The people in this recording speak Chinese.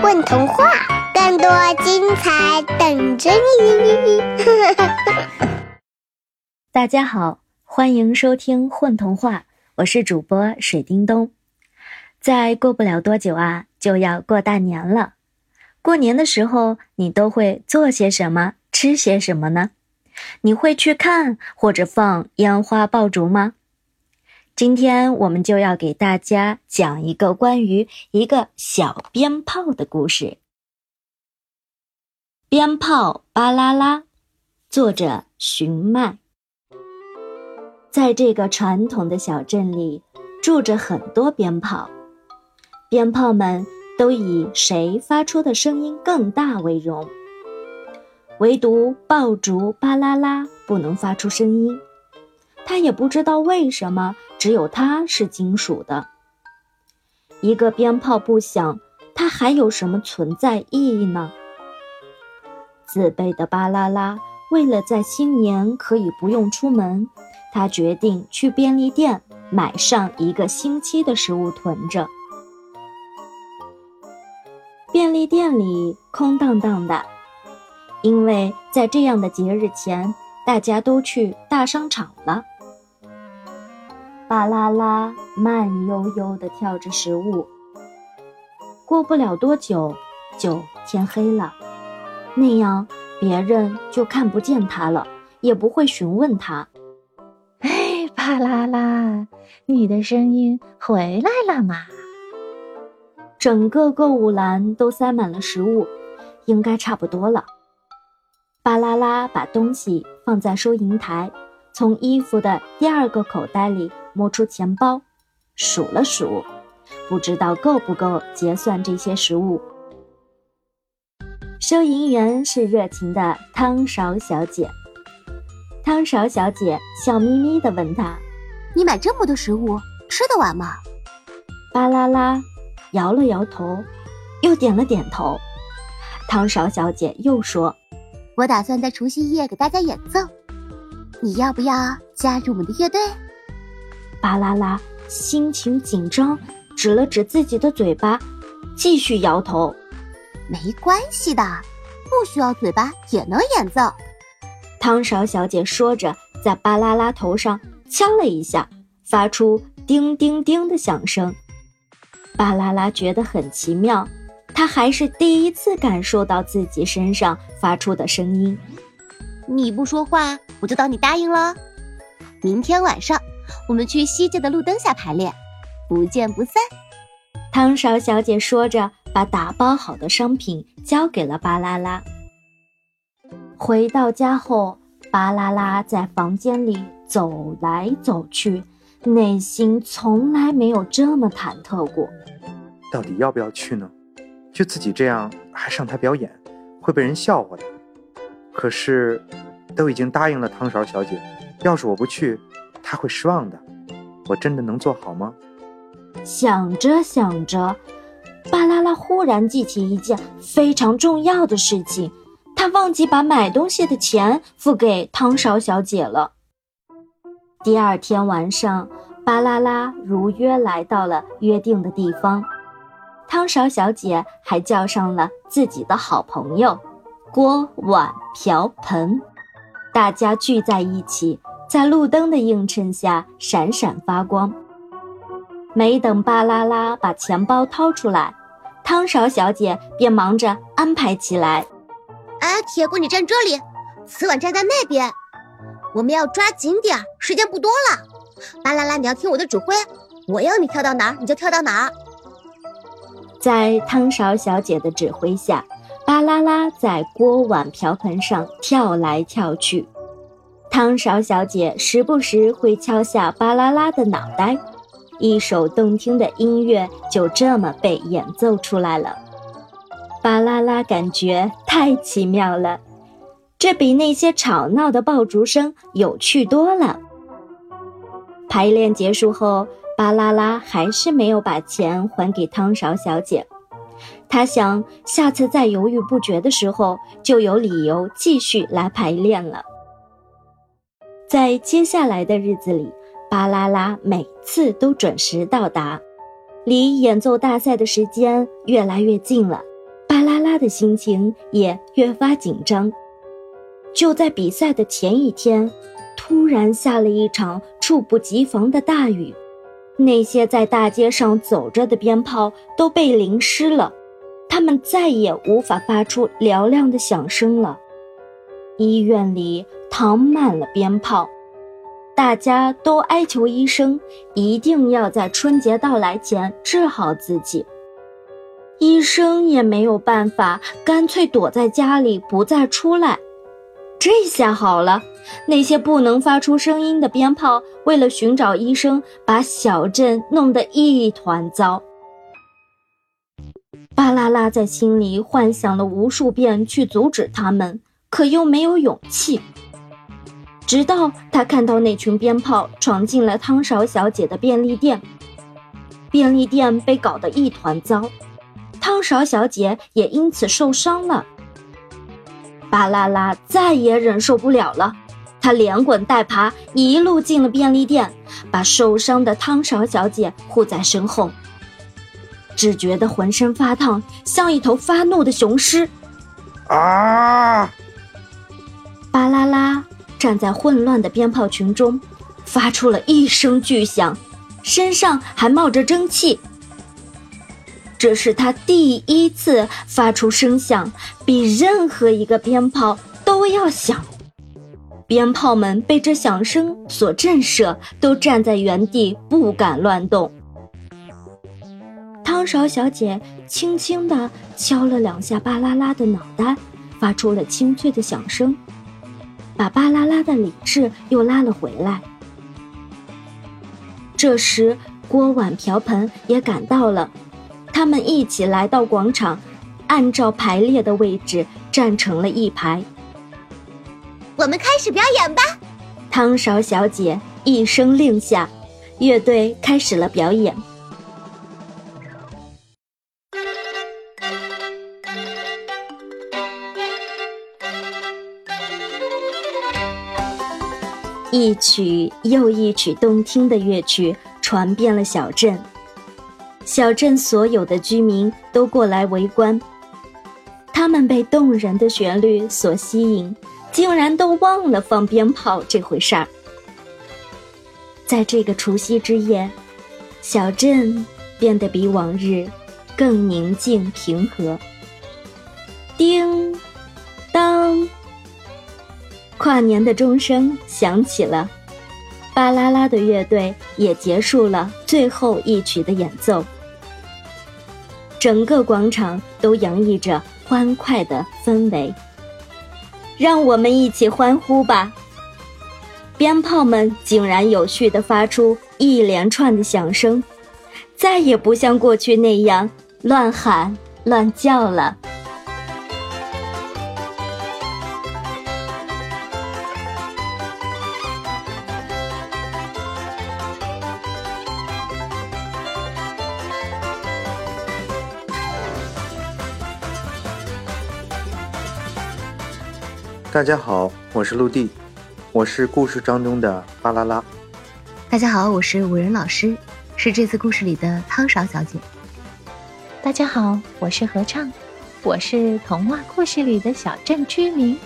混童话，更多精彩等着你！大家好，欢迎收听《混童话》，我是主播水叮咚。再过不了多久啊，就要过大年了。过年的时候，你都会做些什么，吃些什么呢？你会去看或者放烟花爆竹吗？今天我们就要给大家讲一个关于一个小鞭炮的故事。鞭炮巴啦啦，作者寻麦。在这个传统的小镇里，住着很多鞭炮，鞭炮们都以谁发出的声音更大为荣，唯独爆竹巴啦啦不能发出声音。他也不知道为什么。只有它是金属的。一个鞭炮不响，它还有什么存在意义呢？自卑的巴啦啦为了在新年可以不用出门，他决定去便利店买上一个星期的食物囤着。便利店里空荡荡的，因为在这样的节日前，大家都去大商场了。巴啦啦，慢悠悠地跳着食物。过不了多久，就天黑了，那样别人就看不见他了，也不会询问他。哎，巴啦啦，你的声音回来了吗？整个购物篮都塞满了食物，应该差不多了。巴啦啦把东西放在收银台，从衣服的第二个口袋里。摸出钱包，数了数，不知道够不够结算这些食物。收银员是热情的汤勺小姐。汤勺小姐笑眯眯地问他：“你买这么多食物，吃得完吗？”巴啦啦摇了摇头，又点了点头。汤勺小姐又说：“我打算在除夕夜给大家演奏，你要不要加入我们的乐队？”巴啦啦心情紧张，指了指自己的嘴巴，继续摇头。没关系的，不需要嘴巴也能演奏。汤勺小姐说着，在巴啦啦头上敲了一下，发出叮叮叮的响声。巴啦啦觉得很奇妙，她还是第一次感受到自己身上发出的声音。你不说话，我就当你答应了。明天晚上。我们去西街的路灯下排练，不见不散。汤勺小姐说着，把打包好的商品交给了巴啦啦。回到家后，巴啦啦在房间里走来走去，内心从来没有这么忐忑过。到底要不要去呢？就自己这样还上台表演，会被人笑话的。可是，都已经答应了汤勺小姐，要是我不去。他会失望的，我真的能做好吗？想着想着，巴啦啦忽然记起一件非常重要的事情，他忘记把买东西的钱付给汤勺小姐了。第二天晚上，巴啦啦如约来到了约定的地方，汤勺小姐还叫上了自己的好朋友锅碗瓢盆，大家聚在一起。在路灯的映衬下闪闪发光。没等巴啦啦把钱包掏出来，汤勺小姐便忙着安排起来。哎，铁锅，你站这里，瓷碗站在那边，我们要抓紧点儿，时间不多了。巴啦啦，你要听我的指挥，我要你跳到哪儿你就跳到哪儿。在汤勺小姐的指挥下，巴啦啦在锅碗瓢盆上跳来跳去。汤勺小姐时不时会敲下巴啦啦的脑袋，一首动听的音乐就这么被演奏出来了。巴啦啦感觉太奇妙了，这比那些吵闹的爆竹声有趣多了。排练结束后，巴啦啦还是没有把钱还给汤勺小姐。他想，下次再犹豫不决的时候，就有理由继续来排练了。在接下来的日子里，巴啦啦每次都准时到达，离演奏大赛的时间越来越近了。拉的心情也越发紧张。就在比赛的前一天，突然下了一场猝不及防的大雨，那些在大街上走着的鞭炮都被淋湿了，它们再也无法发出嘹亮的响声了。医院里躺满了鞭炮。大家都哀求医生一定要在春节到来前治好自己。医生也没有办法，干脆躲在家里不再出来。这下好了，那些不能发出声音的鞭炮，为了寻找医生，把小镇弄得一团糟。巴啦啦在心里幻想了无数遍去阻止他们，可又没有勇气。直到他看到那群鞭炮闯进了汤勺小姐的便利店，便利店被搞得一团糟，汤勺小姐也因此受伤了。巴啦啦再也忍受不了了，他连滚带爬一路进了便利店，把受伤的汤勺小姐护在身后，只觉得浑身发烫，像一头发怒的雄狮。啊！巴啦啦。站在混乱的鞭炮群中，发出了一声巨响，身上还冒着蒸汽。这是他第一次发出声响，比任何一个鞭炮都要响。鞭炮们被这响声所震慑，都站在原地不敢乱动。汤勺小姐轻轻地敲了两下巴啦啦的脑袋，发出了清脆的响声。把巴啦啦的理智又拉了回来。这时，锅碗瓢盆也赶到了，他们一起来到广场，按照排列的位置站成了一排。我们开始表演吧！汤勺小姐一声令下，乐队开始了表演。一曲又一曲动听的乐曲传遍了小镇，小镇所有的居民都过来围观。他们被动人的旋律所吸引，竟然都忘了放鞭炮这回事儿。在这个除夕之夜，小镇变得比往日更宁静平和。叮，跨年的钟声响起了，巴啦啦的乐队也结束了最后一曲的演奏。整个广场都洋溢着欢快的氛围，让我们一起欢呼吧！鞭炮们井然有序地发出一连串的响声，再也不像过去那样乱喊乱叫了。大家好，我是陆地，我是故事当中的巴啦啦。大家好，我是五人老师，是这次故事里的汤勺小姐。大家好，我是合唱，我是童话故事里的小镇居民。